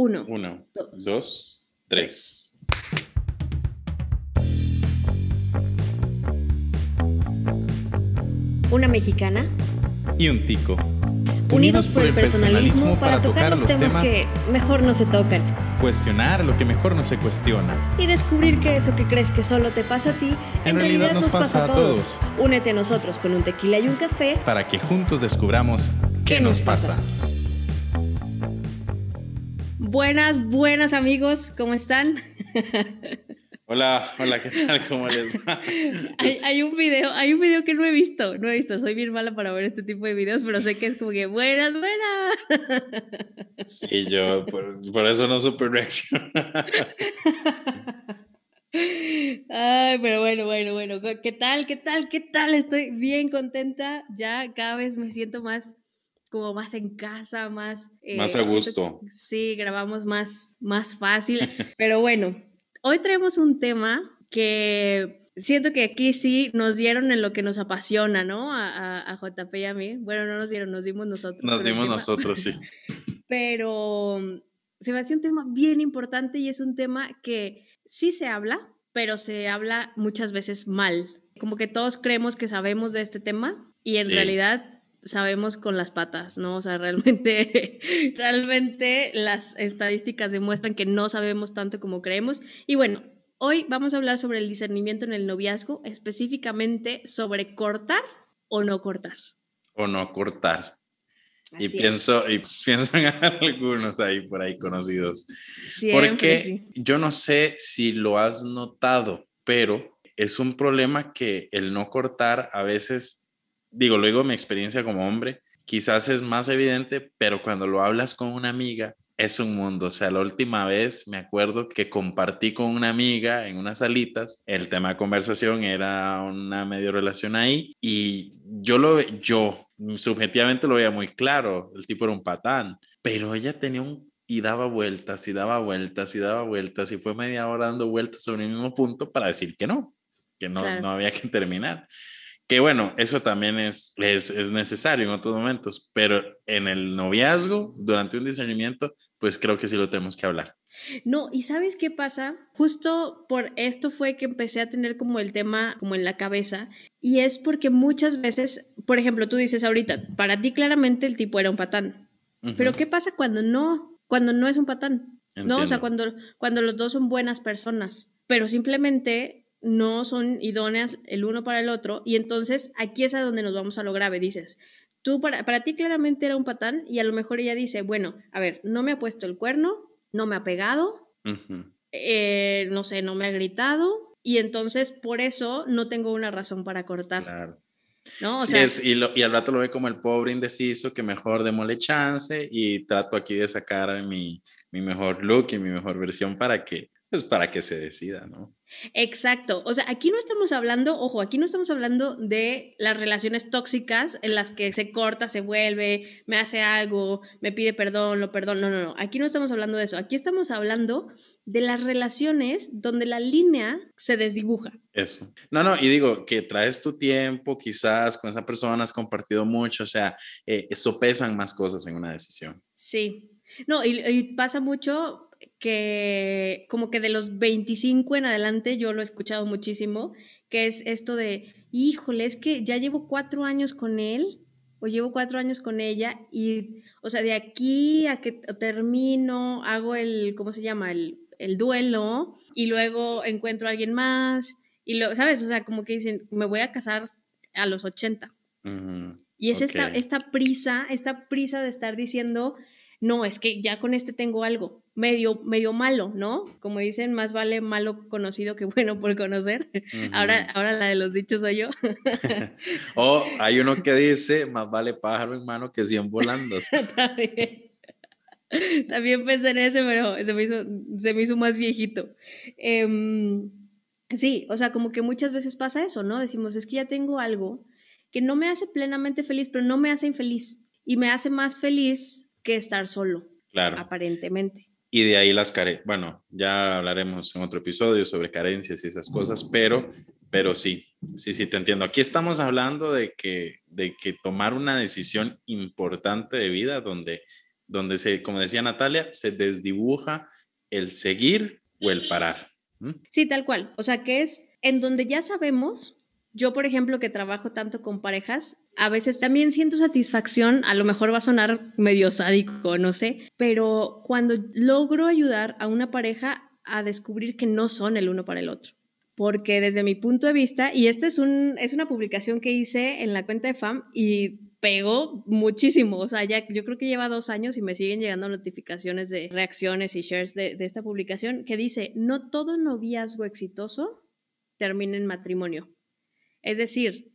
Uno. Uno, Dos. dos, tres. Una mexicana. y un tico. Unidos por el personalismo para tocar los temas que mejor no se tocan. cuestionar lo que mejor no se cuestiona. Y descubrir que eso que crees que solo te pasa a ti, en, realidad, nos pasa, a todos. Únete a nosotros con un tequila y un café. Para que juntos descubramos qué, ¿Qué nos nos pasa. Buenas, buenas amigos, ¿cómo están? Hola, hola, ¿qué tal? ¿Cómo les va? Hay, hay un video, hay un video que no he visto, no he visto, soy bien mala para ver este tipo de videos, pero sé que es como que buenas, buenas. Sí, yo por, por eso no supe reaccionar. Ay, pero bueno, bueno, bueno, ¿qué tal? ¿Qué tal? ¿Qué tal? Estoy bien contenta, ya cada vez me siento más como más en casa, más... eh, Más a gusto. que sí, grabamos más, más fácil, pero bueno, hoy traemos un tema que siento que aquí sí nos dieron en lo que nos apasiona, ¿no? A, a- a JP y a mí. Bueno, no nos dieron, nos dimos nosotros. Nos dimos nosotros, sí. pero mm, se me hace un tema bien importante y es un tema que sí se habla, pero se habla muchas veces mal. Como que todos creemos que sabemos de este tema y en Sí. realidad sabemos con las patas, ¿no? O sea, realmente, realmente las estadísticas demuestran que no sabemos tanto como creemos. Y bueno, hoy vamos a hablar sobre el discernimiento en el noviazgo, específicamente sobre cortar o no cortar. O no cortar. Y es. pienso, y pues, pienso en algunos ahí por ahí conocidos. Siempre, Porque sí. yo no sé si lo has notado, pero es un problema que el no cortar a veces, digo, en mi experiencia como hombre, quizás es más evidente, pero cuando lo hablas con una amiga, es un mundo. O sea, la última vez me acuerdo que compartí con una amiga en unas salitas, el tema de conversación era una medio relación ahí y yo lo, yo subjetivamente lo veía muy claro, el tipo era un patán, pero ella tenía un y daba vueltas y daba vueltas y daba vueltas y fue media hora dando vueltas sobre el mismo punto para decir que no, que no, Claro. no había que terminar. Que bueno, eso también es, es, es necesario en otros momentos, pero en el noviazgo, durante un discernimiento, pues creo que sí lo tenemos que hablar. No, y ¿sabes qué pasa? Justo por esto fue que empecé a tener como el tema como en la cabeza y es porque muchas veces, por ejemplo, tú dices ahorita, para ti claramente el tipo era un patán, pero ¿qué pasa cuando no? Cuando no es un patán, ¿no? O sea, cuando, cuando los dos son buenas personas, pero simplemente no son idóneas el uno para el otro y entonces aquí es a donde nos vamos a lo grave, dices. Tú para, para ti claramente era un patán y a lo mejor ella dice, bueno, a ver, no me ha puesto el cuerno, no me ha pegado, eh, no sé, no me ha gritado y entonces por eso no tengo una razón para cortar, Claro. ¿no? O Sí sea, es, y, lo- y al rato lo ve como el pobre indeciso que mejor démosle chance y trato aquí de sacar mi, mi mejor look y mi mejor versión para que, pues para que se decida, ¿no? exacto. O sea, aquí no estamos hablando, ojo, aquí no estamos hablando de las relaciones tóxicas en las que se corta, se vuelve, me hace algo, me pide perdón, lo perdón. No, no, no. Aquí no estamos hablando de eso. Aquí estamos hablando de las relaciones donde la línea se desdibuja. Eso. No, no, y digo que traes tu tiempo, quizás con esa persona has compartido mucho, o sea, eh, eso pesan más cosas en una decisión. Sí. No, y, y pasa mucho que como que de los 25 en adelante, yo lo he escuchado muchísimo, que es esto de, híjole, es que ya llevo cuatro años con él o llevo cuatro años con ella y, o sea, de aquí a que termino, hago el, ¿cómo se llama? El, el duelo y luego encuentro a alguien más y lo, ¿sabes? O sea, como que dicen, me voy a casar a los 80. Ujú, Y es esta prisa, esta prisa de estar diciendo, no, es que ya con este tengo algo medio, medio malo, ¿no? Como dicen, más vale malo conocido que bueno por conocer. Ahora, ahora la de los dichos soy yo. O hay uno que dice, más vale pájaro en mano que 100 volando. También. También pensé en ese, pero se me hizo, se me hizo más viejito. Em, sí, o sea, como que muchas veces pasa eso, ¿no? Decimos, es que ya tengo algo que no me hace plenamente feliz, pero no me hace infeliz. Y me hace más feliz que estar solo, Claro. aparentemente. Y de ahí las carencias. Bueno, ya hablaremos en otro episodio sobre carencias y esas cosas, pero, pero sí, sí, sí, te entiendo. Aquí estamos hablando de que, de que tomar una decisión importante de vida donde donde se, como decía Natalia, se desdibuja el seguir o el parar. Sí, tal cual. O sea, que es en donde ya sabemos, yo por ejemplo que trabajo tanto con parejas, a veces también siento satisfacción, a lo mejor va a sonar medio sádico, no sé, pero cuando logro ayudar a una pareja a descubrir que no son el uno para el otro. Porque desde mi punto de vista, y esta es, un, es una publicación que hice en la cuenta de FAM y pegó muchísimo. O sea, ya yo creo que lleva dos años y me siguen llegando notificaciones de reacciones y shares de, de esta publicación que dice, no todo noviazgo exitoso termina en matrimonio. Es decir,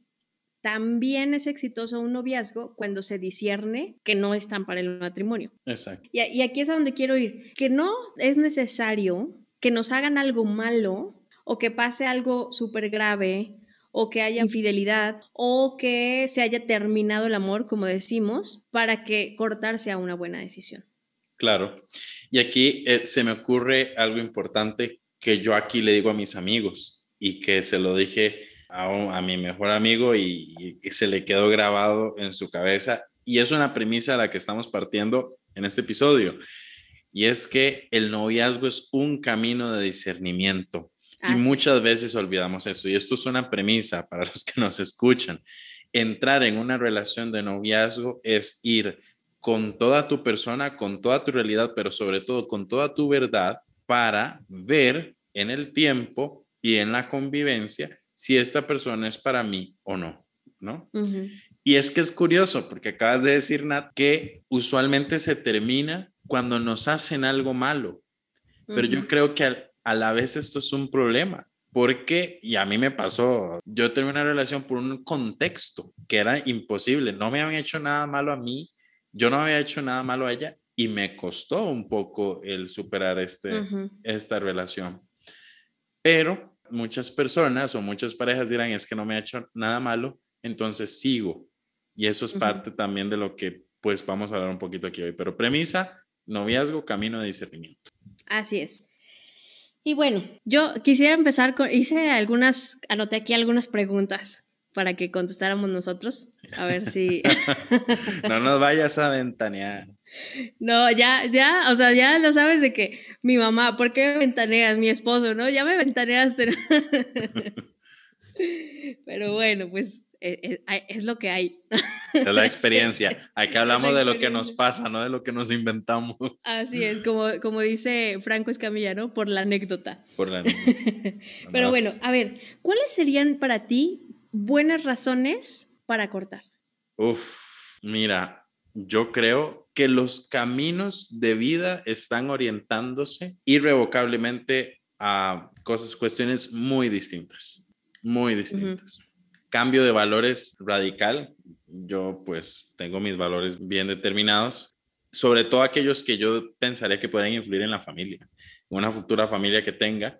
también es exitoso un noviazgo cuando se discierne que no están para el matrimonio. Exacto. Y, y, aquí es a donde quiero ir, que no es necesario que nos hagan algo malo o que pase algo súper grave o que haya infidelidad o que se haya terminado el amor, como decimos, para que cortar sea una buena decisión. Claro. Y aquí eh, se me ocurre algo importante que yo aquí le digo a mis amigos y que se lo dije a, a mi mejor amigo y, y se le quedó grabado en su cabeza. Y es una premisa a la que estamos partiendo en este episodio. Y es que el noviazgo es un camino de discernimiento y muchas veces olvidamos eso. Y esto es una premisa para los que nos escuchan. Entrar en una relación de noviazgo es ir con toda tu persona, con toda tu realidad, pero sobre todo con toda tu verdad para ver en el tiempo y en la convivencia si esta persona es para mí o no, ¿no? Y es que es curioso, porque acabas de decir, Nat, que usualmente se termina cuando nos hacen algo malo. Pero yo creo que al, a la vez esto es un problema, porque, y a mí me pasó, yo tuve una relación por un contexto que era imposible, no me habían hecho nada malo a mí, yo no había hecho nada malo a ella y me costó un poco el superar este, esta relación. Pero muchas personas o muchas parejas dirán, es que no me ha hecho nada malo, entonces sigo. Y eso es parte también de lo que pues vamos a hablar un poquito aquí hoy. Pero premisa, noviazgo, camino de discernimiento. Así es. Y bueno, yo quisiera empezar con, hice algunas, anoté aquí algunas preguntas para que contestáramos nosotros. A ver si... no nos vayas a ventanear. No, ya, ya, o sea, ya lo sabes de que mi mamá, ¿por qué me ventaneas? Mi esposo, ¿no? Ya me ventaneas. Pero bueno, pues eh, eh, es, lo que hay. Es la experiencia. Aquí hablamos de lo que nos pasa, no de lo que nos inventamos. Así es, como, como dice Franco Escamilla, ¿no? Por la anécdota. Por la anécdota. Pero bueno, a ver, ¿cuáles serían para ti buenas razones para cortar? Uf, mira, yo creo que los caminos de vida están orientándose irrevocablemente a cosas, cuestiones muy distintas, muy distintas cambio de valores radical. Yo pues tengo mis valores bien determinados, sobre todo aquellos que yo pensaría que pueden influir en la familia, una futura familia que tenga,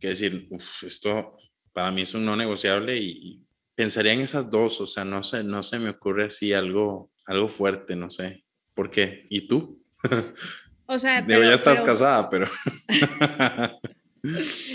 que decir, esto para mí es un no negociable y, pensaría en esas dos, o sea, no sé, no se me ocurre así algo, algo fuerte, no sé. ¿Por qué? ¿Y tú? O sea, pero, ya estás casada, pero...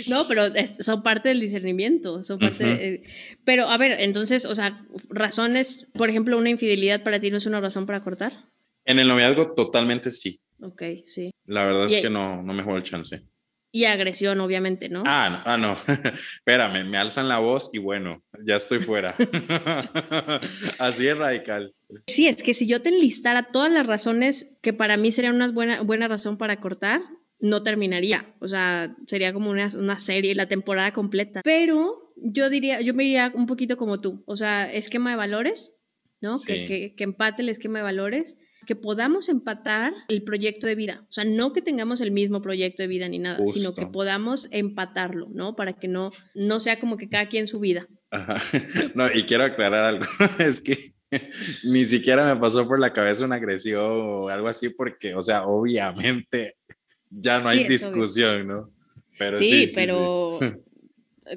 No, pero son parte del discernimiento, son parte pero a ver, entonces, o sea, razones, por ejemplo, una infidelidad para ti no es una razón para cortar? En el noviazgo totalmente sí. Ok, sí. La verdad es que no, no me juego el chance. Y agresión, obviamente, ¿no? Ah, no, ah, no. Espérame, me alzan la voz y bueno, ya estoy fuera. Así es radical. Sí, es que si yo te enlistara todas las razones que para mí serían una buena, buena razón para cortar, no terminaría. O sea, sería como una, una, serie, la temporada completa. Pero yo diría, yo me iría un poquito como tú. O sea, esquema de valores, ¿no? Que, que, que, empate el esquema de valores. Que podamos empatar el proyecto de vida. O sea, no que tengamos el mismo proyecto de vida ni nada, sino que podamos empatarlo, ¿no? Para que no, no sea como que cada quien su vida. Ajá. No, y quiero aclarar algo. es que ni siquiera me pasó por la cabeza una agresión o algo así, porque, o sea, obviamente ya no hay discusión, ¿no? Pero sí, pero...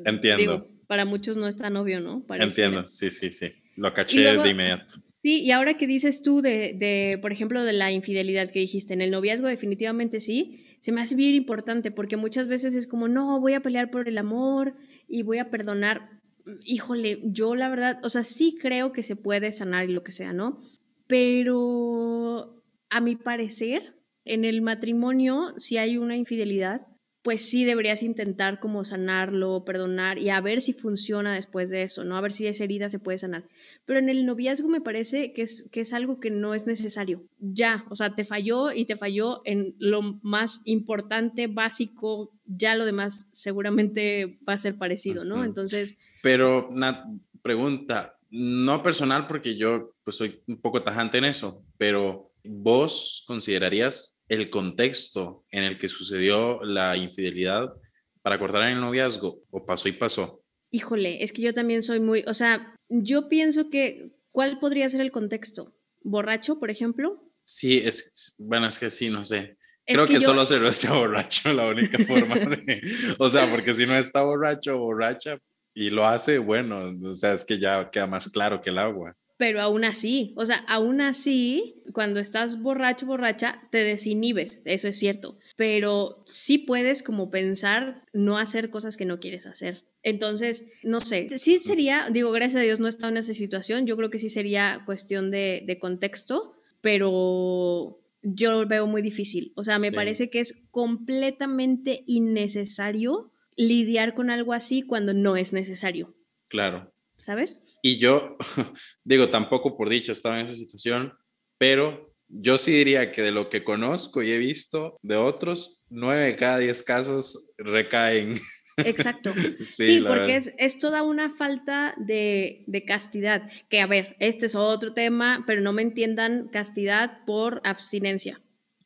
Entiendo. para muchos no es tan obvio, ¿no? Entiendo, sí, sí, sí. Lo caché de inmediato. Sí, y ahora que dices tú de, de, por ejemplo, de la infidelidad que dijiste, en el noviazgo definitivamente sí, se me hace bien importante porque muchas veces es como, no, voy a pelear por el amor y voy a perdonar. Híjole, yo la verdad, o sea, sí creo que se puede sanar y lo que sea, ¿no? Pero a mi parecer, en el matrimonio, si hay una infidelidad, pues sí deberías intentar como sanarlo, perdonar y a ver si funciona después de eso, ¿no? A ver si esa herida se puede sanar. Pero en el noviazgo me parece que es, que es algo que no es necesario. Ya, o sea, te falló y te falló en lo más importante, básico, ya lo demás seguramente va a ser parecido, ¿no? Entonces... Pero una pregunta, no personal porque yo pues soy un poco tajante en eso, pero ¿vos considerarías el contexto en el que sucedió la infidelidad para cortar el noviazgo o pasó y pasó? Híjole, es que yo también soy muy, o sea, yo pienso que, ¿cuál podría ser el contexto? ¿Borracho, por ejemplo? Sí, es, bueno, es que sí, no sé. Creo que, solo se lo está borracho, la única forma de, o sea, porque si no está borracho o borracha y lo hace, bueno, o sea, es que ya queda más claro que el agua pero aún así, o sea, aún así, cuando estás borracho, borracha, te desinhibes, eso es cierto, pero sí puedes como pensar no hacer cosas que no quieres hacer. Entonces, no sé, sí sería, digo, gracias a Dios no he estado en esa situación, yo creo que sí sería cuestión de, contexto, pero yo lo veo muy difícil. O sea, me parece que es completamente innecesario lidiar con algo así cuando no es necesario. Claro. ¿Sabes? Y yo, digo, tampoco por dicha estaba en esa situación, pero yo sí diría que de lo que conozco y he visto de otros, nueve de cada diez casos recaen. Exacto. sí, porque es, toda una falta de, castidad. Que a ver, este es otro tema, pero no me entiendan castidad por abstinencia.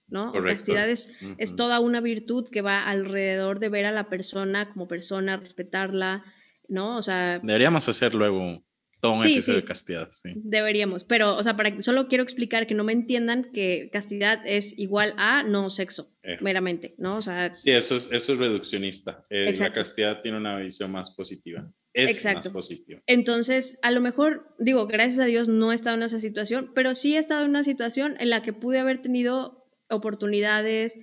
¿No? Castidad es, es, toda una virtud que va alrededor de ver a la persona como persona, respetarla, ¿no? O sea... Deberíamos hacer luego sí, sí. de castidad, sí. Deberíamos, pero, o sea, para, solo quiero explicar que no me entiendan que castidad es igual a no sexo, eh. meramente, ¿no? O sea... Sí, eso es, eso es reduccionista. Eh, la castidad tiene una visión más positiva. Es Exacto. más positiva. Entonces, a lo mejor, digo, gracias a Dios no he estado en esa situación, pero sí he estado en una situación en la que pude haber tenido oportunidades,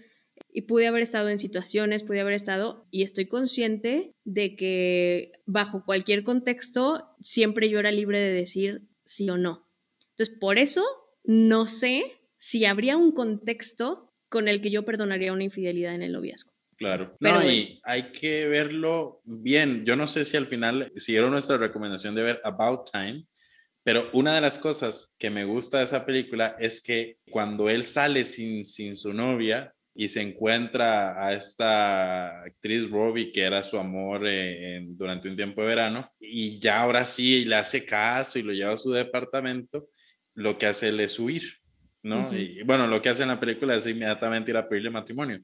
y pude haber estado en situaciones, pude haber estado, y estoy consciente de que bajo cualquier contexto siempre yo era libre de decir sí o no. Entonces, por eso no sé si habría un contexto con el que yo perdonaría una infidelidad en el noviazgo. Claro, no, y hay que verlo bien. Yo no sé si al final siguieron nuestra recomendación de ver About Time, pero una de las cosas que me gusta de esa película es que cuando él sale sin, sin su novia, y se encuentra a esta actriz Robbie, que era su amor eh, durante un tiempo de verano, y ya ahora sí le hace caso y lo lleva a su departamento, lo que hace él es huir, ¿no? Y bueno, lo que hace en la película es inmediatamente ir a pedirle matrimonio,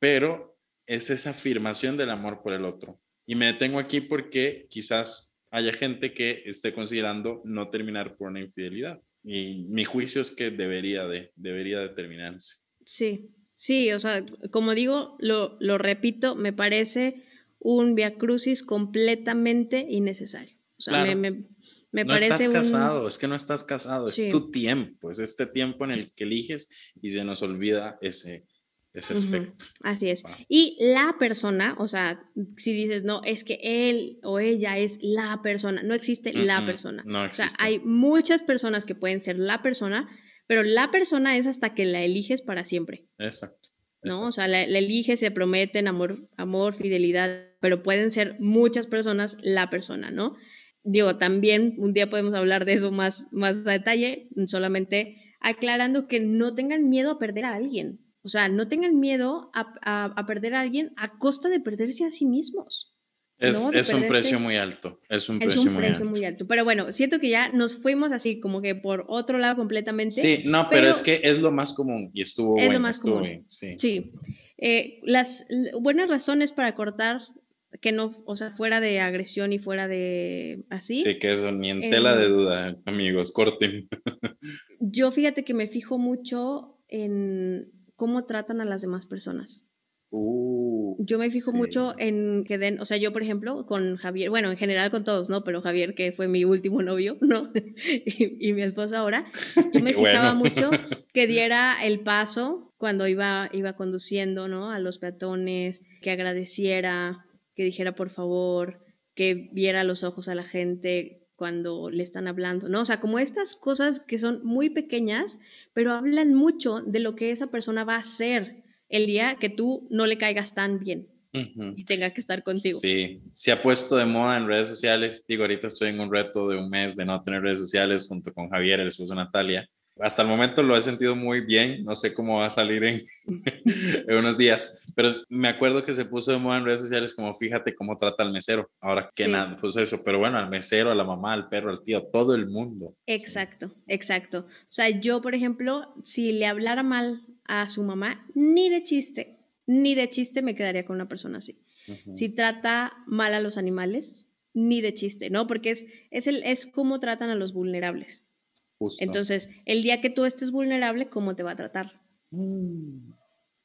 pero es esa afirmación del amor por el otro. Y me detengo aquí porque quizás haya gente que esté considerando no terminar por una infidelidad. Y mi juicio es que debería de, debería determinarse. Sí, Sí, o sea, como digo, lo, lo repito, me parece un via crucis completamente innecesario. O sea, me, me, me no parece estás casado, es que no estás casado, es tu tiempo, es este tiempo en el que eliges y se nos olvida ese, ese aspecto. Así es. Y la persona, o sea, si dices, no, es que él o ella es la persona, no existe la persona. No existe. O sea, hay muchas personas que pueden ser la persona, pero la persona es hasta que la eliges para siempre. Exacto. ¿No? O sea, la, eliges, se prometen amor, amor, fidelidad, pero pueden ser muchas personas la persona, ¿no? Digo, también un día podemos hablar de eso más, más a detalle, solamente aclarando que no tengan miedo a perder a alguien. O sea, no tengan miedo a, a perder a alguien a costa de perderse a sí mismos. Es, un precio muy alto. Es un, precio, muy, alto. Pero bueno, siento que ya nos fuimos así como que por otro lado completamente. Sí, no, pero, es que es lo más común y estuvo Es lo más común. sí. Eh, las buenas razones para cortar que no, o sea, fuera de agresión y fuera de así. Sí, que eso ni en tela de duda, amigos, corten. yo fíjate que me fijo mucho en cómo tratan a las demás personas. Uh, yo me fijo mucho en que den, o sea, yo por ejemplo con Javier, bueno, en general con todos, ¿no? Pero Javier, que fue mi último novio, ¿no? y, mi esposo ahora, yo me fijaba mucho que diera el paso cuando iba, iba conduciendo, ¿no? A los peatones, que agradeciera, que dijera por favor, que viera los ojos a la gente, cuando le están hablando, ¿no? O sea, como estas cosas que son muy pequeñas, pero hablan mucho de lo que esa persona va a hacer el día que tú no le caigas tan bien y tenga que estar contigo. Sí, se ha puesto de moda en redes sociales. Digo, ahorita estoy en un reto de un mes de no tener redes sociales junto con Javier, el esposo de Natalia. Hasta el momento lo he sentido muy bien, no sé cómo va a salir en, en, unos días, pero me acuerdo que se puso de moda en redes sociales como fíjate cómo trata al mesero, ahora que nada, pues eso, pero bueno, al mesero, a la mamá, al perro, al tío, todo el mundo. Exacto, exacto. O sea, yo, por ejemplo, si le hablara mal a su mamá, ni de chiste, ni de chiste me quedaría con una persona así. Si trata mal a los animales, ni de chiste, ¿no? Porque es, es, el, es cómo tratan a los vulnerables. Entonces, el día que tú estés vulnerable, ¿cómo te va a tratar? Mm,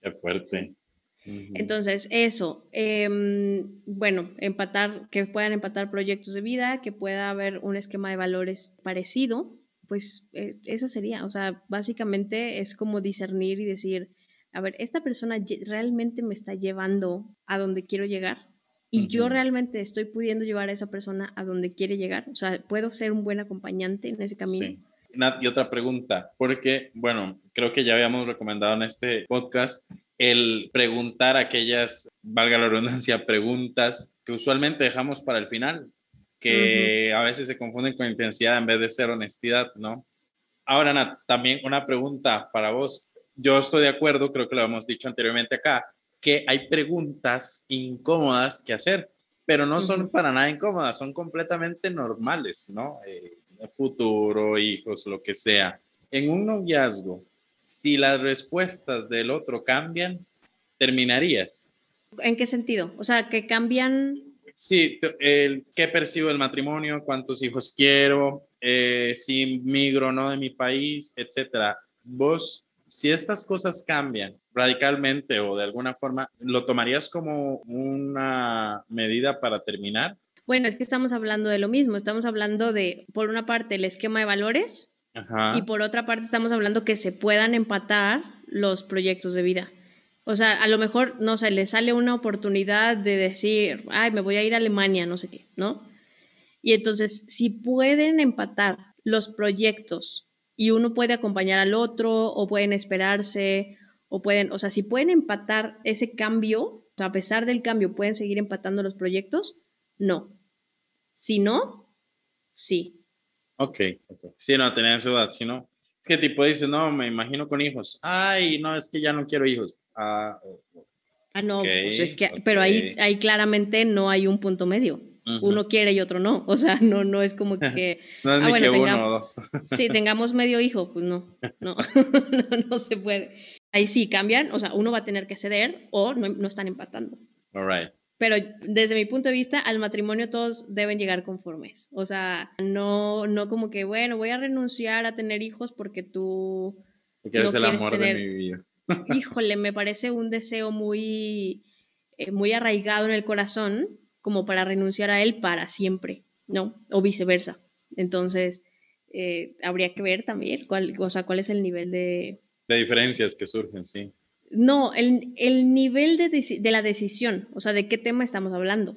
qué fuerte. Entonces, eso, em, bueno, empatar, que puedan empatar proyectos de vida, que pueda haber un esquema de valores parecido, pues eh, esa sería, o sea, básicamente es como discernir y decir, a ver, esta persona realmente me está llevando a donde quiero llegar y yo realmente estoy pudiendo llevar a esa persona a donde quiere llegar, o sea, puedo ser un buen acompañante en ese camino. Sí. Y otra pregunta, porque, bueno, creo que ya habíamos recomendado en este podcast el preguntar aquellas, valga la redundancia, preguntas que usualmente dejamos para el final, que a veces se confunden con intensidad en vez de ser honestidad, ¿no? Ahora, Nat, también una pregunta para vos. Yo estoy de acuerdo, creo que lo hemos dicho anteriormente acá, que hay preguntas incómodas que hacer, pero no son para nada incómodas, son completamente normales, ¿no? Eh, futuro, hijos, lo que sea. En un noviazgo, si las respuestas del otro cambian, terminarías. ¿En qué sentido? O sea, que cambian. Sí, el, ¿qué percibo del matrimonio? ¿Cuántos hijos quiero? Eh, si migro o no de mi país, etcétera. Vos, si estas cosas cambian radicalmente o de alguna forma, ¿lo tomarías como una medida para terminar? Bueno, es que estamos hablando de lo mismo, estamos hablando de, por una parte, el esquema de valores y por otra parte estamos hablando que se puedan empatar los proyectos de vida. O sea, a lo mejor, no sé, le sale una oportunidad de decir, ay, me voy a ir a Alemania, no sé qué, ¿no? Y entonces, si pueden empatar los proyectos y uno puede acompañar al otro o pueden esperarse o pueden, o sea, si pueden empatar ese cambio, o sea, a pesar del cambio, pueden seguir empatando los proyectos, no. Si no, sí. Ok, ok. Si no, tenía duda. Si no, es que tipo dice, no, me imagino con hijos. Ay, no, es que ya no quiero hijos. Ah, ah no, pues es que, pero ahí, ahí claramente no hay un punto medio. Uno quiere y otro no. O sea, no, no es como que. no es ah, bueno, que uno o dos. sí, tengamos medio hijo, pues no, no, no, no, se puede. Ahí sí cambian, o sea, uno va a tener que ceder o no, no están empatando. All right. Pero desde mi punto de vista, al matrimonio todos deben llegar conformes. O sea, no, no como que, bueno, voy a renunciar a tener hijos porque tú... Porque eres el amor de mi vida. Híjole, me parece un deseo muy, eh, muy arraigado en el corazón como para renunciar a él para siempre, ¿no? O viceversa. Entonces, eh, habría que ver también cuál, o sea, cuál es el nivel de... De diferencias que surgen, sí. No, el, el nivel de, de, la decisión, o sea, de qué tema estamos hablando.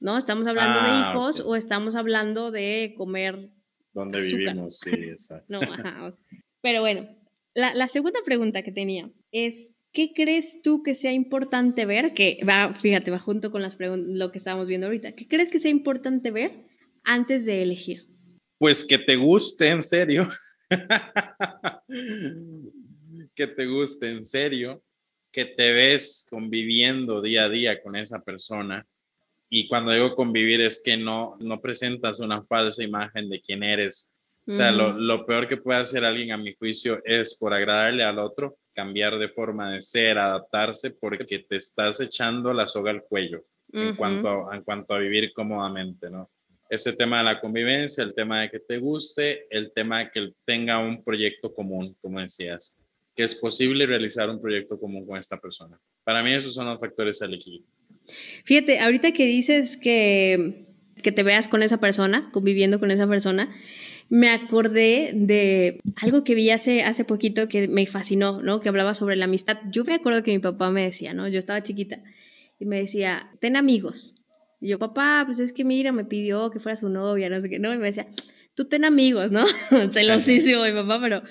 ¿No? ¿Estamos hablando de ah, hijos o estamos hablando de comer? ¿Dónde vivimos? Sí, exacto. no, ajá. Pero bueno, la, la, segunda pregunta que tenía es, ¿qué crees tú que sea importante ver? Que va, fíjate, va junto con las lo que estábamos viendo ahorita. ¿Qué crees que sea importante ver antes de elegir? Pues que te guste, en serio. que te guste en serio, que te ves conviviendo día a día con esa persona. Y cuando digo convivir es que no, no presentas una falsa imagen de quién eres. O sea, lo, lo, peor que puede hacer alguien a mi juicio es por agradarle al otro, cambiar de forma de ser, adaptarse, porque te estás echando la soga al cuello en, cuanto a, en cuanto a vivir cómodamente, ¿no? Ese tema de la convivencia, el tema de que te guste, el tema de que tenga un proyecto común, como decías que es posible realizar un proyecto común con esta persona. Para mí esos son los factores a elegir. Fíjate, ahorita que dices que, que te veas con esa persona, conviviendo con esa persona, me acordé de algo que vi hace, hace poquito que me fascinó, ¿no? Que hablaba sobre la amistad. Yo me acuerdo que mi papá me decía, ¿no? Yo estaba chiquita y me decía, ten amigos, Y yo, papá, pues es que mira, me pidió que fuera su novia, no sé qué, ¿no? Y me decía, tú ten amigos, ¿no? Celosísimo mi papá, pero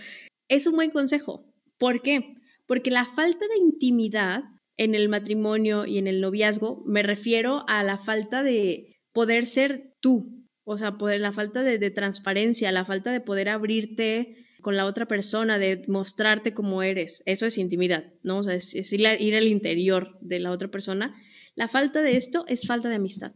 es un buen consejo. ¿Por qué? Porque la falta de intimidad en el matrimonio y en el noviazgo, me refiero a la falta de poder ser tú, o sea, poder, la falta de, de transparencia, la falta de poder abrirte con la otra persona, de mostrarte como eres. Eso es intimidad, ¿no? O sea, es, ir, ir, al interior de la otra persona. La falta de esto es falta de amistad.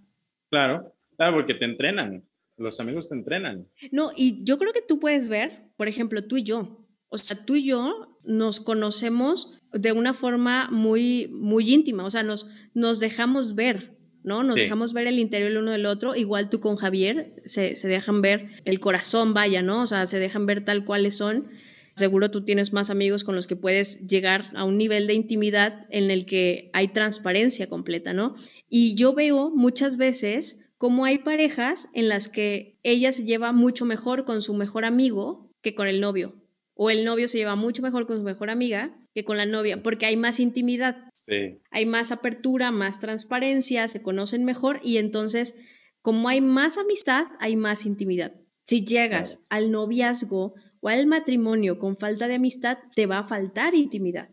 Claro, claro, porque te entrenan. Los amigos te entrenan. No, y yo creo que tú puedes ver, por ejemplo, tú y yo. O sea, tú y yo nos conocemos de una forma muy, muy íntima, o sea, nos, nos dejamos ver, ¿no? Nos dejamos ver el interior el uno del otro, igual tú con Javier, se, se, dejan ver el corazón, vaya, ¿no? O sea, se dejan ver tal cuales son. Seguro tú tienes más amigos con los que puedes llegar a un nivel de intimidad en el que hay transparencia completa, ¿no? Y yo veo muchas veces cómo hay parejas en las que ella se lleva mucho mejor con su mejor amigo que con el novio, o el novio se lleva mucho mejor con su mejor amiga que con la novia, porque hay más intimidad, sí. hay más apertura, más transparencia, se conocen mejor y entonces, como hay más amistad, hay más intimidad. Si llegas claro. al noviazgo o al matrimonio con falta de amistad, te va a faltar intimidad.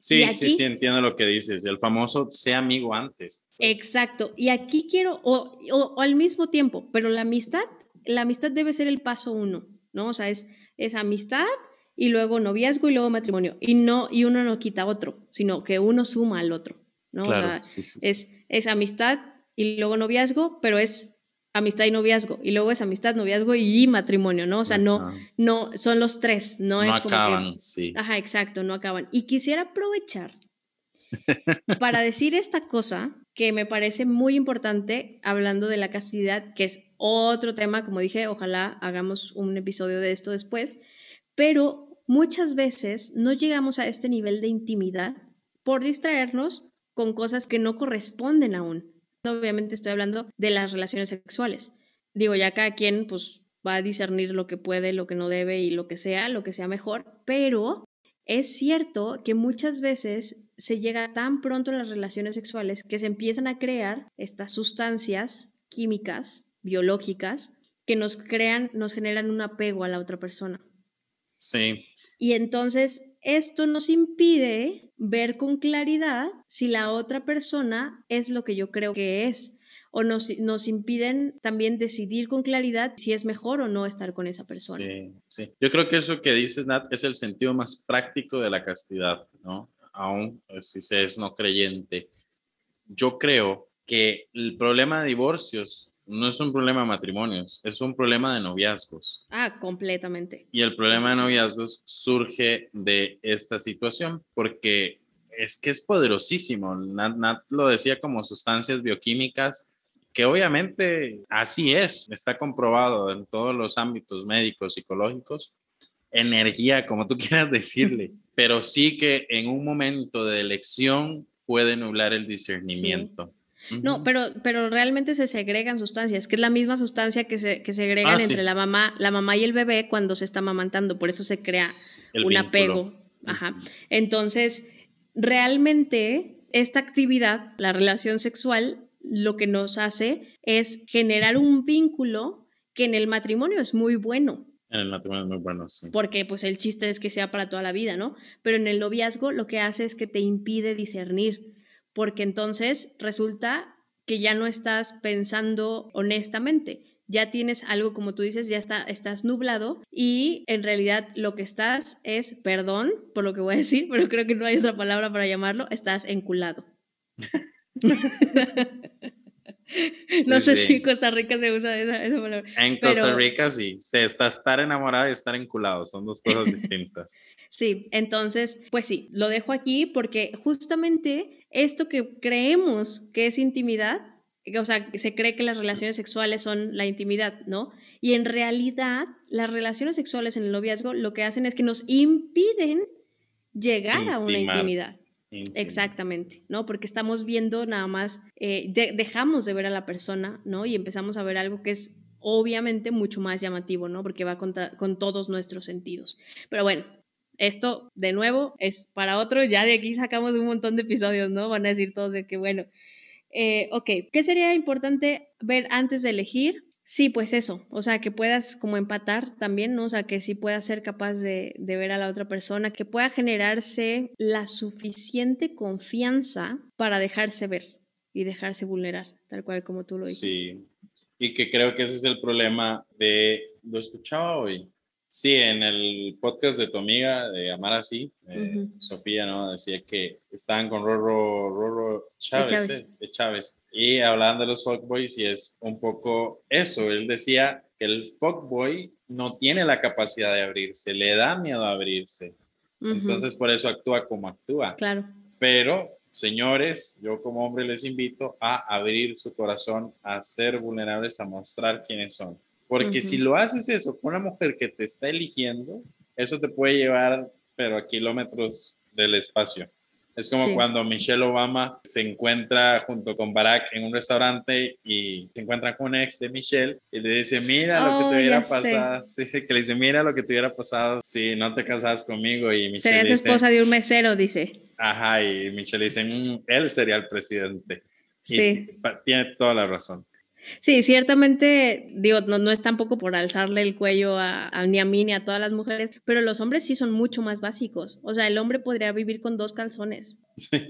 Sí, aquí, sí, sí, entiendo lo que dices. El famoso sea amigo antes. Pues. Exacto. Y aquí quiero, o, o, o, al mismo tiempo, pero la amistad, la amistad debe ser el paso uno, ¿no? O sea, es, es amistad y luego noviazgo y luego matrimonio. Y, no, y uno no quita otro, sino que uno suma al otro, ¿no? Claro, o sea, sí, sí, sí. Es, es amistad y luego noviazgo, pero es amistad y noviazgo. Y luego es amistad, noviazgo y matrimonio, ¿no? O sea, no, no, son los tres, no, No es como acaban, que... sí. Ajá, exacto, no acaban. Y quisiera aprovechar para decir esta cosa que me parece muy importante hablando de la castidad, que es otro tema, como dije, ojalá hagamos un episodio de esto después, pero muchas veces no llegamos a este nivel de intimidad por distraernos con cosas que no corresponden aún. Obviamente estoy hablando de las relaciones sexuales. Digo, ya cada quien pues va a discernir lo que puede, lo que no debe y lo que sea, lo que sea mejor, pero es cierto que muchas veces se llega tan pronto a las relaciones sexuales que se empiezan a crear estas sustancias químicas, biológicas, que nos crean, nos generan un apego a la otra persona. Sí. Y entonces esto nos impide ver con claridad si la otra persona es lo que yo creo que es. O nos, nos impiden también decidir con claridad si es mejor o no estar con esa persona. Sí, sí. Yo creo que eso que dices, Nat, es el sentido más práctico de la castidad, ¿no? Aún pues, si se es no creyente. Yo creo que el problema de divorcios no es un problema de matrimonios, es un problema de noviazgos. Ah, completamente. Y el problema de noviazgos surge de esta situación porque es que es poderosísimo. Nat, Nat, lo decía como sustancias bioquímicas, que obviamente así es, está comprobado en todos los ámbitos médicos, psicológicos, energía, como tú quieras decirle, pero sí que en un momento de elección puede nublar el discernimiento. Sí. No, pero, pero realmente se segregan sustancias, que es la misma sustancia que se que segregan Ah, sí. entre la mamá, la mamá y el bebé cuando se está amamantando, por eso se crea El un vínculo. apego. Ajá. Entonces, realmente esta actividad, la relación sexual, lo que nos hace es generar un vínculo que en el matrimonio es muy bueno, En el matrimonio es muy bueno, sí. porque pues el chiste es que sea para toda la vida, ¿no? Pero en el noviazgo lo que hace es que te impide discernir, porque entonces resulta que ya no estás pensando honestamente, ya tienes algo como tú dices, ya está, estás nublado y en realidad lo que estás es, perdón por lo que voy a decir, pero creo que no hay otra palabra para llamarlo, estás enculado. no Sí, sé sí. si en Costa Rica se usa esa, esa palabra. En Costa Pero- Rica sí, se está estar enamorado y estar enculado, son dos cosas distintas. Sí, entonces, pues sí, lo dejo aquí porque justamente esto que creemos que es intimidad, o sea, se cree que las relaciones sexuales son la intimidad, ¿no? Y en realidad, las relaciones sexuales en el noviazgo lo que hacen es que nos impiden llegar a una intimidad. Exactamente, ¿no? Porque estamos viendo nada más, eh, de- dejamos de ver a la persona, ¿no? Y empezamos a ver algo que es obviamente mucho más llamativo, ¿no? Porque va con todos nuestros sentidos. Pero bueno, esto de nuevo es para otro, ya de aquí sacamos un montón de episodios, ¿no? Van a decir todos de que, bueno, Eh, ok, ¿qué sería importante ver antes de elegir? Sí, pues eso, o sea, que puedas como empatar también, ¿no? O sea, que sí puedas ser capaz de, de, ver a la otra persona, que pueda generarse la suficiente confianza para dejarse ver y dejarse vulnerar, tal cual como tú lo dijiste. Sí, y que creo que ese es el problema de, lo escuchaba hoy, Sí, en el podcast de tu amiga de Amar Así, eh, Sofía, ¿no? Decía que estaban con Roro, Roro Chávez, Chávez. Eh, de Chávez, y hablaban de los fuckboys y es un poco eso. Él decía que el fuckboy no tiene la capacidad de abrirse, le da miedo a abrirse. Entonces, por eso actúa como actúa. Claro. Pero, señores, yo como hombre les invito a abrir su corazón, a ser vulnerables, a mostrar quiénes son porque si lo haces eso con una mujer que te está eligiendo, eso te puede llevar, pero a kilómetros del espacio. Es como cuando Michelle Obama se encuentra junto con Barack en un restaurante y se encuentra con un ex de Michelle y le dice, mira lo que te oh, hubiera pasado. Sí, que le dice, mira lo que te hubiera pasado si no te casabas conmigo. Y Michelle Serías esposa de un mesero, dice. Ajá, y Michelle dice, mm, él sería el presidente. Sí. tiene toda la razón. Sí, ciertamente, digo, no, no es tampoco por alzarle el cuello a, ni a mí ni a todas las mujeres, pero los hombres sí son mucho más básicos. O sea, el hombre podría vivir con dos calzones. Sí.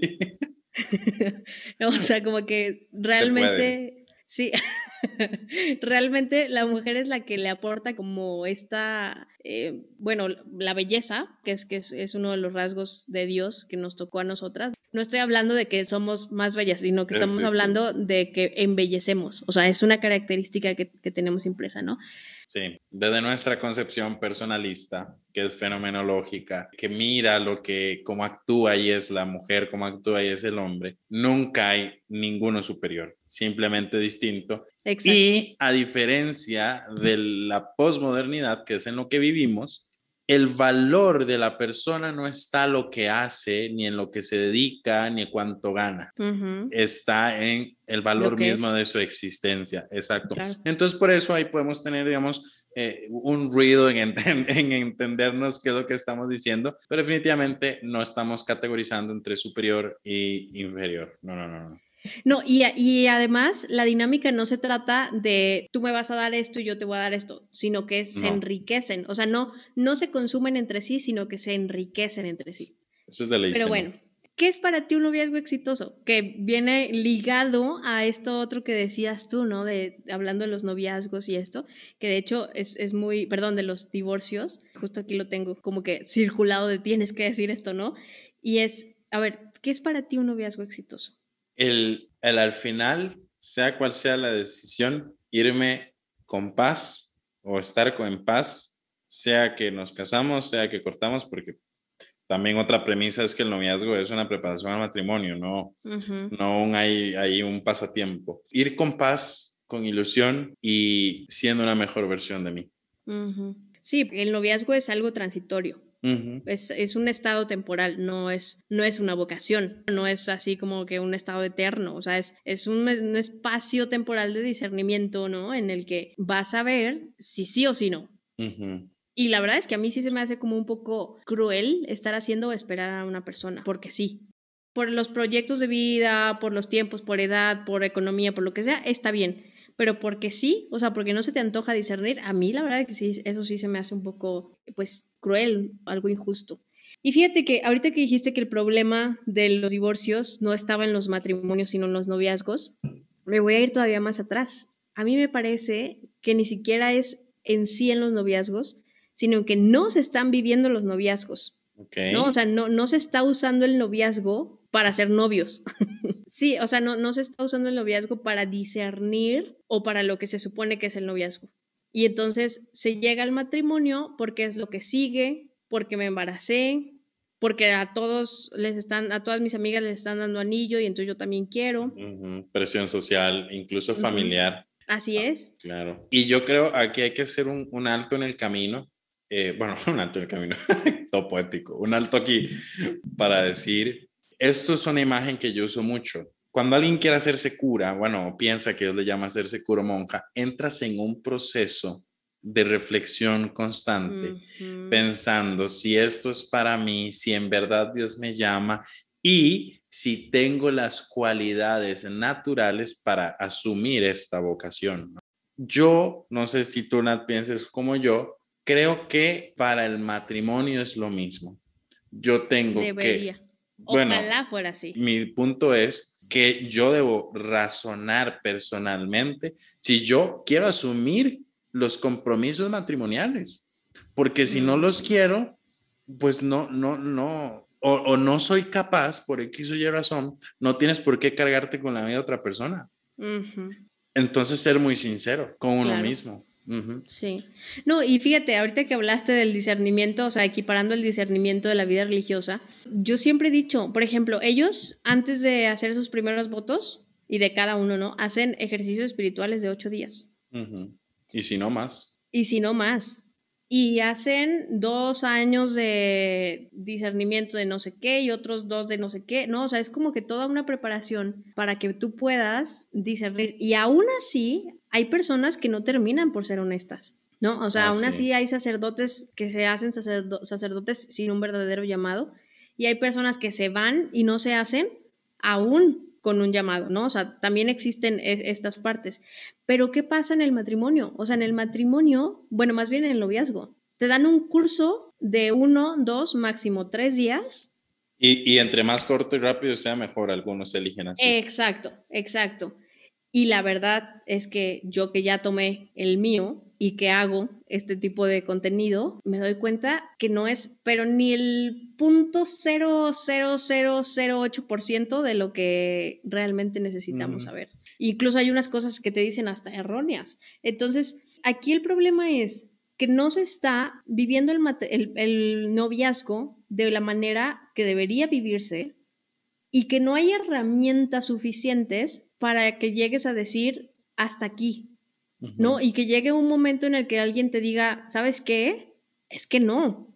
o sea, como que realmente, sí, realmente la mujer es la que le aporta como esta, eh, bueno, la belleza, que es que es, es, uno de los rasgos de Dios que nos tocó a nosotras, no estoy hablando de que somos más bellas, sino que estamos hablando de que embellecemos. O sea, es una característica que, que, tenemos impresa, ¿no? Sí, desde nuestra concepción personalista, que es fenomenológica, que mira lo que, cómo actúa y es la mujer, cómo actúa y es el hombre, nunca hay ninguno superior, simplemente distinto. Exacto. Y a diferencia de la posmodernidad, que es en lo que vivimos, el valor de la persona no está en lo que hace, ni en lo que se dedica, ni cuánto gana. Está en el valor mismo de su existencia. Exacto. Entonces, por eso ahí podemos tener, digamos, eh, un ruido en, en, entendernos qué es lo que estamos diciendo, pero definitivamente no estamos categorizando entre superior e inferior. No, no, no. no. No, y, y, además la dinámica no se trata de tú me vas a dar esto y yo te voy a dar esto, sino que se enriquecen. O sea, no, no se consumen entre sí, sino que se enriquecen entre sí. Eso es de ley. Pero bueno, ¿qué es para ti un noviazgo exitoso? Que viene ligado a esto otro que decías tú, ¿no? De hablando de los noviazgos y esto, que de hecho es, es muy, perdón, de los divorcios, justo aquí lo tengo como que circulado de tienes que decir esto, ¿no? Y es, a ver, ¿qué es para ti un noviazgo exitoso? El, el al final, sea cual sea la decisión, irme con paz o estar con, en paz, sea que nos casamos, sea que cortamos, porque también otra premisa es que el noviazgo es una preparación al matrimonio, no, no un, hay, hay un pasatiempo. Ir con paz, con ilusión y siendo una mejor versión de mí. Sí, el noviazgo es algo transitorio es, un estado temporal, no es, no es una vocación, no es así como que un estado eterno, o sea, es, es un, espacio temporal de discernimiento, ¿no? En el que vas a ver si sí o si no. Y la verdad es que a mí sí se me hace como un poco cruel estar haciendo o esperar a una persona, porque sí. Por los proyectos de vida, por los tiempos, por edad, por economía, por lo que sea, está bien pero porque sí, o sea, porque no se te antoja discernir, a mí la verdad es que sí, eso sí se me hace un poco, pues, cruel, algo injusto. Y fíjate que ahorita que dijiste que el problema de los divorcios no estaba en los matrimonios, sino en los noviazgos, me voy a ir todavía más atrás. A mí me parece que ni siquiera es en sí en los noviazgos, sino que no se están viviendo los noviazgos. ¿no? O sea, no, no se está usando el noviazgo para ser novios. sí, o sea, no, no se está usando el noviazgo para discernir o para lo que se supone que es el noviazgo. Y entonces se llega al matrimonio porque es lo que sigue, porque me embaracé, porque a todos les están, a todas mis amigas les están dando anillo y entonces yo también quiero. Presión social, incluso familiar. Así ah, es. Claro. Y yo creo aquí hay que hacer un, un alto en el camino. Eh, bueno, un alto en el camino, todo poético, un alto aquí para decir esto es una imagen que yo uso mucho. Cuando alguien quiere hacerse cura, bueno, piensa que Dios le llama hacerse cura monja, entras en un proceso de reflexión constante, pensando si esto es para mí, si en verdad Dios me llama y si tengo las cualidades naturales para asumir esta vocación. Yo, no sé si tú, Nat, pienses como yo, creo que para el matrimonio es lo mismo. Yo tengo Debería. que... Ojalá fuera así. Mi punto es que yo debo razonar personalmente si yo quiero asumir los compromisos matrimoniales, porque si no los quiero, pues no, no, no, o, no soy capaz, por X o Y razón, no tienes por qué cargarte con la vida de otra persona. Entonces, ser muy sincero con uno mismo. Sí. No, y fíjate, ahorita que hablaste del discernimiento, o sea, equiparando el discernimiento de la vida religiosa, yo siempre he dicho, por ejemplo, ellos antes de hacer sus primeros votos, y de cada uno, ¿no? Hacen ejercicios espirituales de ocho días. Y si no más. Y si no más y hacen dos años de discernimiento de no sé qué y otros dos de no sé qué, ¿no? O sea, es como que toda una preparación para que tú puedas discernir. Y aún así, hay personas que no terminan por ser honestas, ¿no? O sea, ah, aún así hay sacerdotes que se hacen sacerdotes sin un verdadero llamado y hay personas que se van y no se hacen aún con un llamado, ¿no? O sea, también existen e, estas partes. Pero ¿qué pasa en el matrimonio? O sea, en el matrimonio, bueno, más bien en el noviazgo, te dan un curso de uno, dos, máximo tres días. Y, y entre más corto y rápido sea mejor, algunos eligen así. Exacto, exacto. Y la verdad es que yo que ya tomé el mío y que hago este tipo de contenido, me doy cuenta que no es, pero ni el punto ciento de lo que realmente necesitamos saber. Incluso hay unas cosas que te dicen hasta erróneas. Entonces, aquí el problema es que no se está viviendo el, el noviazgo de la manera que debería vivirse y que no hay herramientas suficientes para que llegues a decir hasta aquí, ¿no? Y que llegue un momento en el que alguien te diga, ¿sabes qué? Es que no,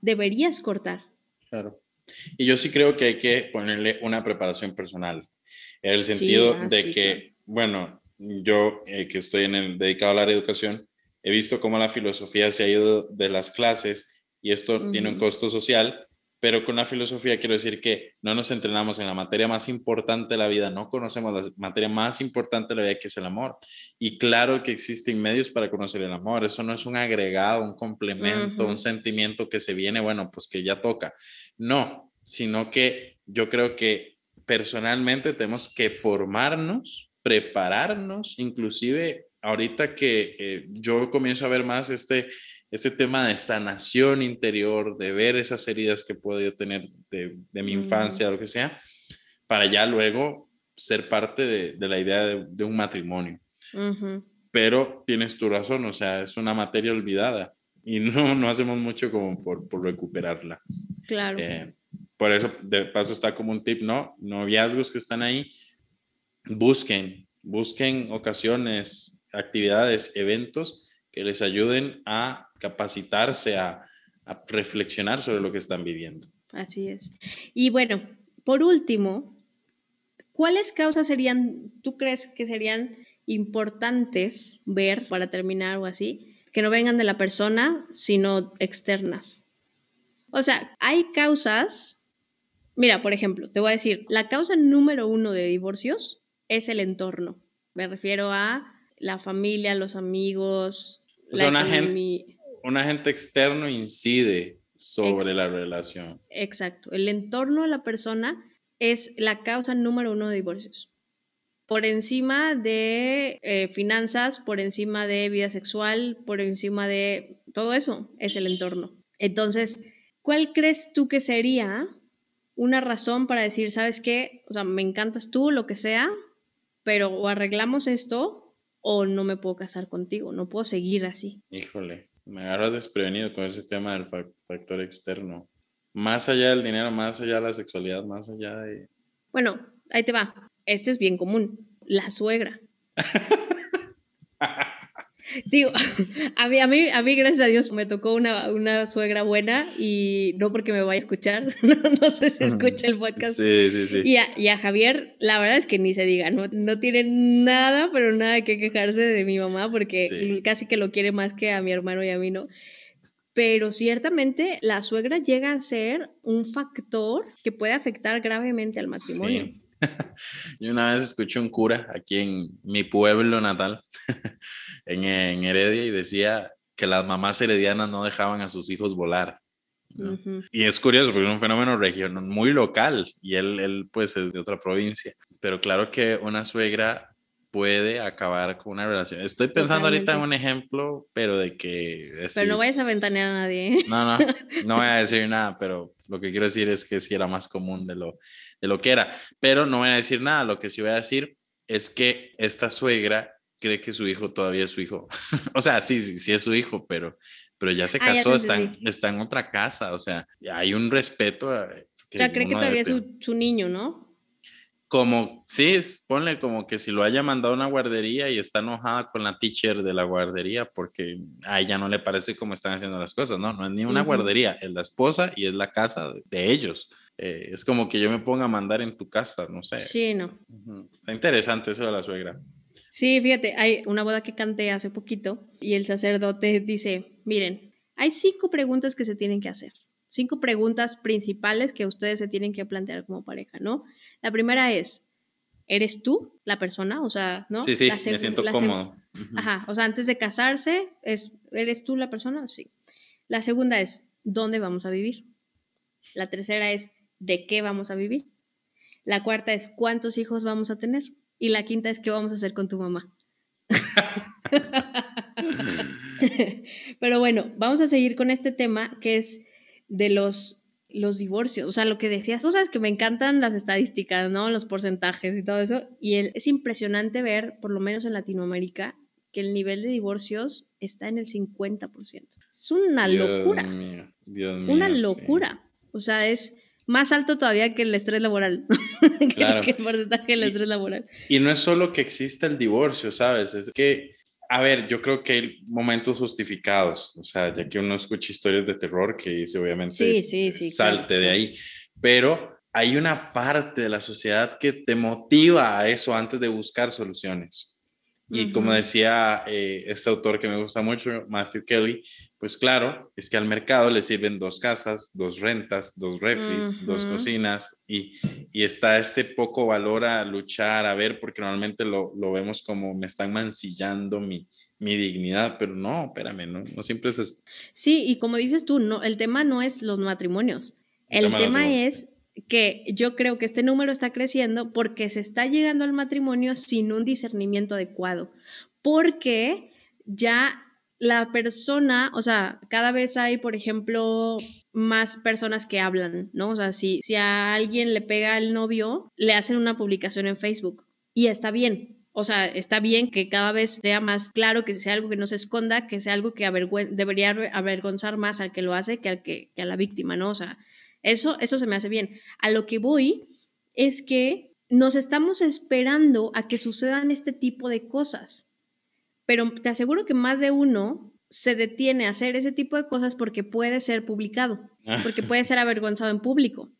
deberías cortar. Claro. Y yo sí creo que hay que ponerle una preparación personal, en el sentido ah, de que, bueno, yo eh, que estoy en el, dedicado a la educación, he visto cómo la filosofía se ha ido de las clases y esto tiene un costo social pero con la filosofía quiero decir que no nos entrenamos en la materia más importante de la vida, no conocemos la materia más importante de la vida que es el amor. Y claro que existen medios para conocer el amor, eso no es un agregado, un complemento, un sentimiento que se viene, bueno, pues que ya toca. No, sino que yo creo que personalmente tenemos que formarnos, prepararnos, inclusive ahorita que eh, yo comienzo a ver más este este tema de sanación interior, de ver esas heridas que puedo yo tener de, mi infancia, o lo que sea, para ya luego ser parte de, la idea de, un matrimonio. Pero tienes tu razón, o sea, es una materia olvidada y no, no hacemos mucho como por, por recuperarla. Claro. Eh, por eso, de paso, está como un tip, ¿no? Noviazgos que están ahí, busquen, busquen ocasiones, actividades, eventos que les ayuden a capacitarse a, reflexionar sobre lo que están viviendo. Así es. Y bueno, por último, ¿cuáles causas serían, tú crees que serían importantes ver para terminar o así, que no vengan de la persona, sino externas? O sea, hay causas, mira, por ejemplo, te voy a decir, la causa número uno de divorcios es el entorno. Me refiero a la familia, los amigos, la un agente externo incide sobre la relación. Exacto. El entorno de la persona es la causa número uno de divorcios. Por encima de eh, finanzas, por encima de vida sexual, por encima de todo eso, es el entorno. Entonces, ¿cuál crees tú que sería una razón para decir, sabes qué, o sea, me encantas tú, lo que sea, pero o arreglamos esto o no me puedo casar contigo, no puedo seguir así? Híjole, me agarras desprevenido con ese tema del factor externo. Más allá del dinero, más allá de la sexualidad, más allá de... Bueno, ahí te va. Este es bien común. La suegra. Digo, a mí, a, mí, a mí, gracias a Dios, me tocó una, una suegra buena y no porque me vaya a escuchar, no, sé si escucha el podcast. Sí, sí, sí. Y a, y a, Javier, la verdad es que ni se diga, no, no tiene nada, pero nada que quejarse de mi mamá porque casi que lo quiere más que a mi hermano y a mí, ¿no? pero ciertamente la suegra llega a ser un factor que puede afectar gravemente al matrimonio. Sí. Yo una vez escuché un cura aquí en mi pueblo natal, en, en Heredia, y decía que las mamás heredianas no dejaban a sus hijos volar. ¿no? Ujú. Y es curioso porque es un fenómeno regional muy local y él, él pues es de otra provincia. Pero claro que una suegra puede acabar con una relación. Estoy pensando ahorita en un ejemplo, pero de que... Pero sí, no vayas a ventanear a nadie. ¿eh? no, no, no voy a decir nada, pero lo que quiero decir es que sí era más común de lo, de lo que era. Pero no voy a decir nada, lo que sí voy a decir es que esta suegra cree que su hijo todavía es su hijo. o sea, sí, sí, sí es su hijo, pero, pero ya se Ah, ya casó, está, en, está en otra casa, o sea, hay un respeto. a- O sea, cree que todavía es su, su niño, ¿no? Como, sí, ponle como que si lo haya mandado a una guardería y está enojada con la teacher de la guardería porque a ella no le parece cómo están haciendo las cosas, ¿no? No es ni una guardería, es la esposa y es la casa de, ellos. Eh, es como que yo me ponga a mandar en tu casa, no sé. Sí, no. Está interesante eso de la suegra. Sí, fíjate, hay una boda que canté hace poquito y el sacerdote dice, miren, hay cinco preguntas que se tienen que hacer, cinco preguntas principales que ustedes se tienen que plantear como pareja, ¿no? La primera es, ¿eres tú la persona? O sea, ¿no? Sí, sí, La me siento la cómodo. Ajá, o sea, antes de casarse, es, ¿eres tú la persona? Sí. La segunda es, ¿dónde vamos a vivir? La tercera es, ¿de qué vamos a vivir? La cuarta es, ¿cuántos hijos vamos a tener? Y la quinta es, ¿qué vamos a hacer con tu mamá? Pero bueno, vamos a seguir con este tema que es de los, los divorcios. O sea, lo que decías, tú sabes que me encantan las estadísticas, ¿no? Los porcentajes y todo eso. Y el- es impresionante ver, por lo menos en Latinoamérica, que el nivel de divorcios está en el 50%. Es una Dios locura, mío, Dios mío, una sí. locura. O sea, es más alto todavía que el estrés laboral, Claro. que el porcentaje del Y- estrés laboral. Y no es solo que exista el divorcio, ¿sabes? Es que, a ver, yo creo que hay momentos justificados, o sea, ya que uno escucha historias de terror que dice, obviamente, Sí, sí, sí, salte claro, de ahí, pero hay una parte de la sociedad que te motiva a eso antes de buscar soluciones. Y como Ujú. decía eh, este autor que me gusta mucho, Matthew Kelly, pues claro, es que al mercado le sirven dos casas, dos rentas, dos refris, dos cocinas y, y está este poco valor a luchar, a ver, porque normalmente lo, lo vemos como me están mancillando mi, mi dignidad, pero no, espérame, no, no siempre es así. Sí, y como dices tú, no, el tema no es los matrimonios. El El tema es que yo creo que este número está creciendo porque se está llegando al matrimonio sin un discernimiento adecuado. Porque ya la persona, o sea, cada vez hay, por ejemplo, más personas que hablan, ¿no? O sea, si, si a alguien le pega al novio, le hacen una publicación en Facebook y está bien. O sea, está bien que cada vez sea más claro, que sea algo que no se esconda, que sea algo que debería aver- avergonzar más al que lo hace que, al que a la víctima, ¿no? O sea, eso, eso se me hace bien. A lo que voy es que nos estamos esperando a que sucedan este tipo de cosas. Pero te aseguro que más de uno se detiene a hacer ese tipo de cosas porque puede ser publicado, porque puede ser avergonzado en público,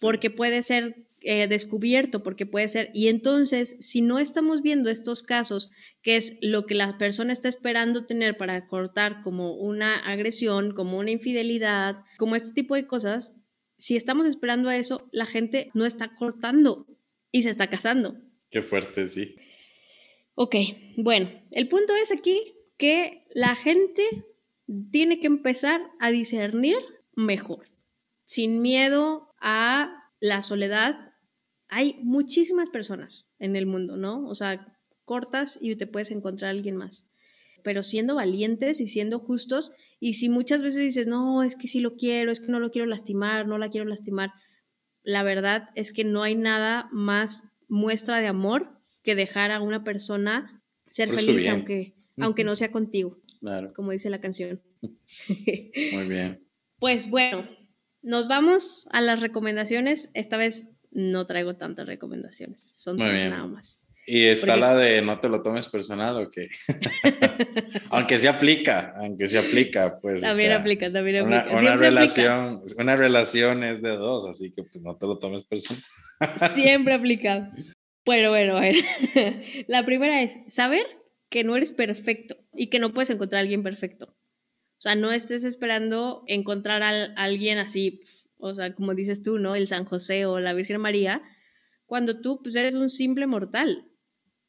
porque puede ser eh, descubierto, porque puede ser... Y entonces, si no estamos viendo estos casos, que es lo que la persona está esperando tener para cortar como una agresión, como una infidelidad, como este tipo de cosas, si estamos esperando a eso, la gente no está cortando y se está casando. Qué fuerte, sí. Ok, bueno, el punto es aquí que la gente tiene que empezar a discernir mejor, sin miedo a la soledad. Hay muchísimas personas en el mundo, ¿no? O sea, cortas y te puedes encontrar a alguien más. Pero siendo valientes y siendo justos, y si muchas veces dices, no, es que sí lo quiero, es que no lo quiero lastimar, no la quiero lastimar, la verdad es que no hay nada más muestra de amor que dejar a una persona ser Por feliz, aunque, aunque no sea contigo, Claro, como dice la canción. muy bien. Pues bueno, nos vamos a las recomendaciones. Esta vez no traigo tantas recomendaciones, son Muy tres bien. nada más. Y está Porque- la de no te lo tomes personal o qué. aunque se aplica, aunque se aplica, pues. o También sea, aplica, también aplica. una Siempre aplica. relación, una relación es de dos, así que pues no te lo tomes personal. Siempre aplica. Bueno, bueno, a ver. La primera es saber que no eres perfecto y que no puedes encontrar a alguien perfecto. O sea, no estés esperando encontrar a alguien así, o sea, como dices tú, ¿no? El San José o la Virgen María, cuando tú pues, eres un simple mortal,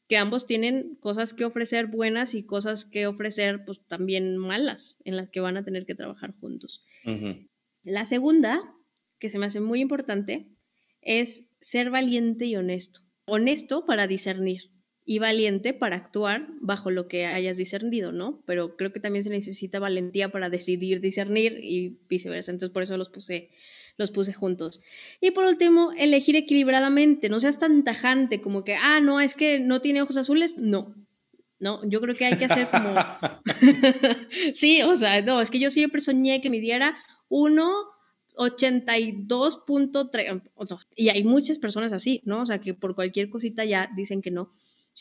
que ambos tienen cosas que ofrecer buenas y cosas que ofrecer pues también malas, en las que van a tener que trabajar juntos. La segunda, que se me hace muy importante, es ser valiente y honesto. Honesto para discernir y valiente para actuar bajo lo que hayas discernido, ¿no? Pero creo que también se necesita valentía para decidir discernir y viceversa. Entonces por eso los puse los puse juntos. Y por último, elegir equilibradamente, no seas tan tajante como que, ah, no, es que no tiene ojos azules, no. No, yo creo que hay que hacer como... sí, o sea, no, es que yo siempre soñé que midiera 1,82.3. Y hay muchas personas así, ¿no? O sea, que por cualquier cosita ya dicen que no.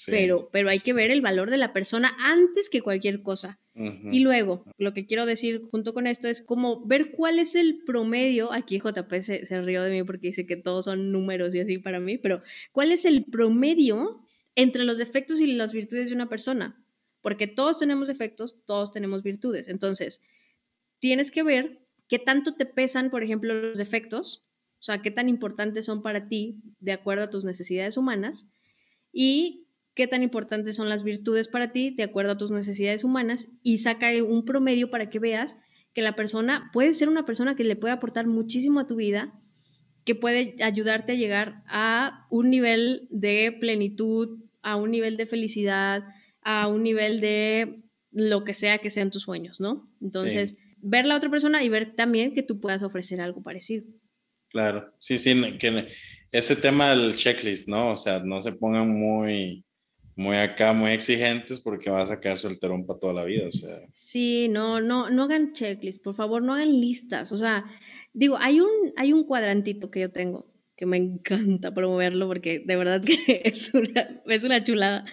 Pero, pero hay que ver el valor de la persona antes que cualquier cosa. Y luego, lo que quiero decir junto con esto es como ver cuál es el promedio, aquí JP se, se rió de mí porque dice que todos son números y así para mí, pero cuál es el promedio entre los defectos y las virtudes de una persona, porque todos tenemos defectos, todos tenemos virtudes. Entonces, tienes que ver qué tanto te pesan, por ejemplo, los defectos, o sea, qué tan importantes son para ti de acuerdo a tus necesidades humanas y qué tan importantes son las virtudes para ti de acuerdo a tus necesidades humanas y saca un promedio para que veas que la persona puede ser una persona que le puede aportar muchísimo a tu vida, que puede ayudarte a llegar a un nivel de plenitud, a un nivel de felicidad, a un nivel de lo que sea que sean tus sueños, ¿no? Entonces, ver la otra persona y ver también que tú puedas ofrecer algo parecido. Claro, sí, sí, que ese tema del checklist, ¿no? O sea, no se pongan muy muy acá, muy exigentes porque vas a quedar solterón para toda la vida, o sea. Sí, no, no, no hagan checklist, por favor, no hagan listas, o sea, digo, hay un, hay un cuadrantito que yo tengo que me encanta promoverlo porque de verdad que es una, es una chulada,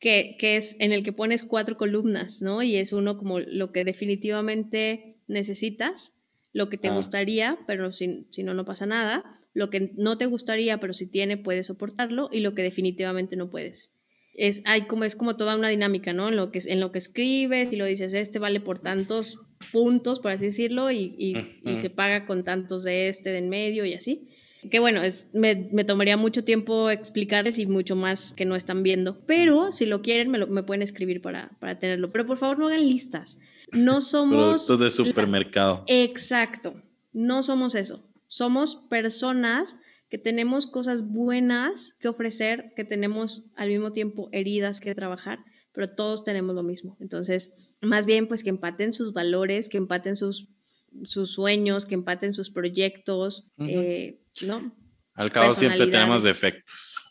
que, que es en el que pones cuatro columnas, ¿no? Y es uno como lo que definitivamente necesitas, lo que te ah. gustaría, pero si, si no, no pasa nada, lo que no te gustaría, pero si tiene, puedes soportarlo, y lo que definitivamente no puedes es, hay como, es como toda una dinámica, ¿no? En lo, que, en lo que escribes y lo dices, este vale por tantos puntos, por así decirlo, y, y, se paga con tantos de este de en medio y así. Que bueno, es, me, me, tomaría mucho tiempo explicarles y mucho más que no están viendo. Pero si lo quieren, me, lo, me pueden escribir para, para, tenerlo. Pero por favor, no hagan listas. No somos. Productos de supermercado. Exacto. No somos eso. Somos personas que tenemos cosas buenas que ofrecer, que tenemos al mismo tiempo heridas que trabajar, pero todos tenemos lo mismo. Entonces, más bien, pues que empaten sus valores, que empaten sus, sus sueños, que empaten sus proyectos, eh, ¿no? Al cabo siempre tenemos defectos.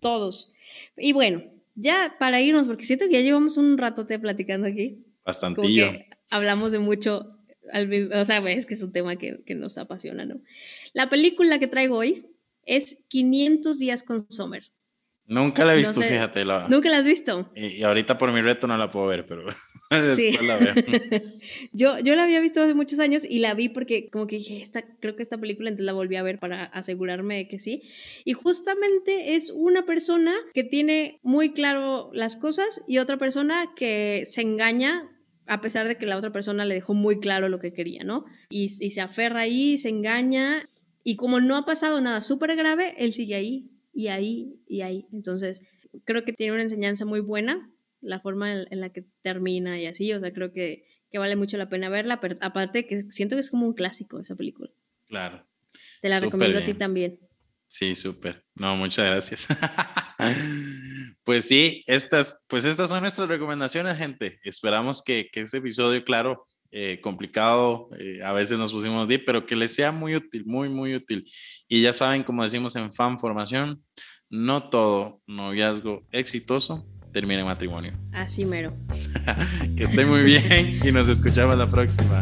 Todos. Y bueno, ya para irnos, porque siento que ya llevamos un ratote platicando aquí. Bastantillo. hablamos de mucho o sea, es que es un tema que, que, nos apasiona, ¿no? La película que traigo hoy es 500 días con Sommer. Nunca la he visto, fíjate. La... Nunca la has visto. Y, ahorita por mi reto no la puedo ver, pero sí. la veo. yo, yo la había visto hace muchos años y la vi porque como que dije, esta, creo que esta película, entonces la volví a ver para asegurarme de que sí. Y justamente es una persona que tiene muy claro las cosas y otra persona que se engaña a pesar de que la otra persona le dejó muy claro lo que quería, ¿no? Y, se aferra ahí, se engaña, y como no ha pasado nada súper grave, él sigue ahí y ahí y ahí. Entonces, creo que tiene una enseñanza muy buena, la forma en, la que termina y así, o sea, creo que, que, vale mucho la pena verla, pero aparte que siento que es como un clásico esa película. Claro. Te la recomiendo a ti también. Sí, súper. No, muchas gracias. pues sí, estas, pues estas son nuestras recomendaciones, gente. Esperamos que, que este episodio, claro, eh, complicado, eh, a veces nos pusimos deep, pero que les sea muy útil, muy, muy útil. Y ya saben, como decimos en Fan Formación, no todo noviazgo exitoso termina en matrimonio. Así mero. que esté muy bien y nos escuchamos la próxima.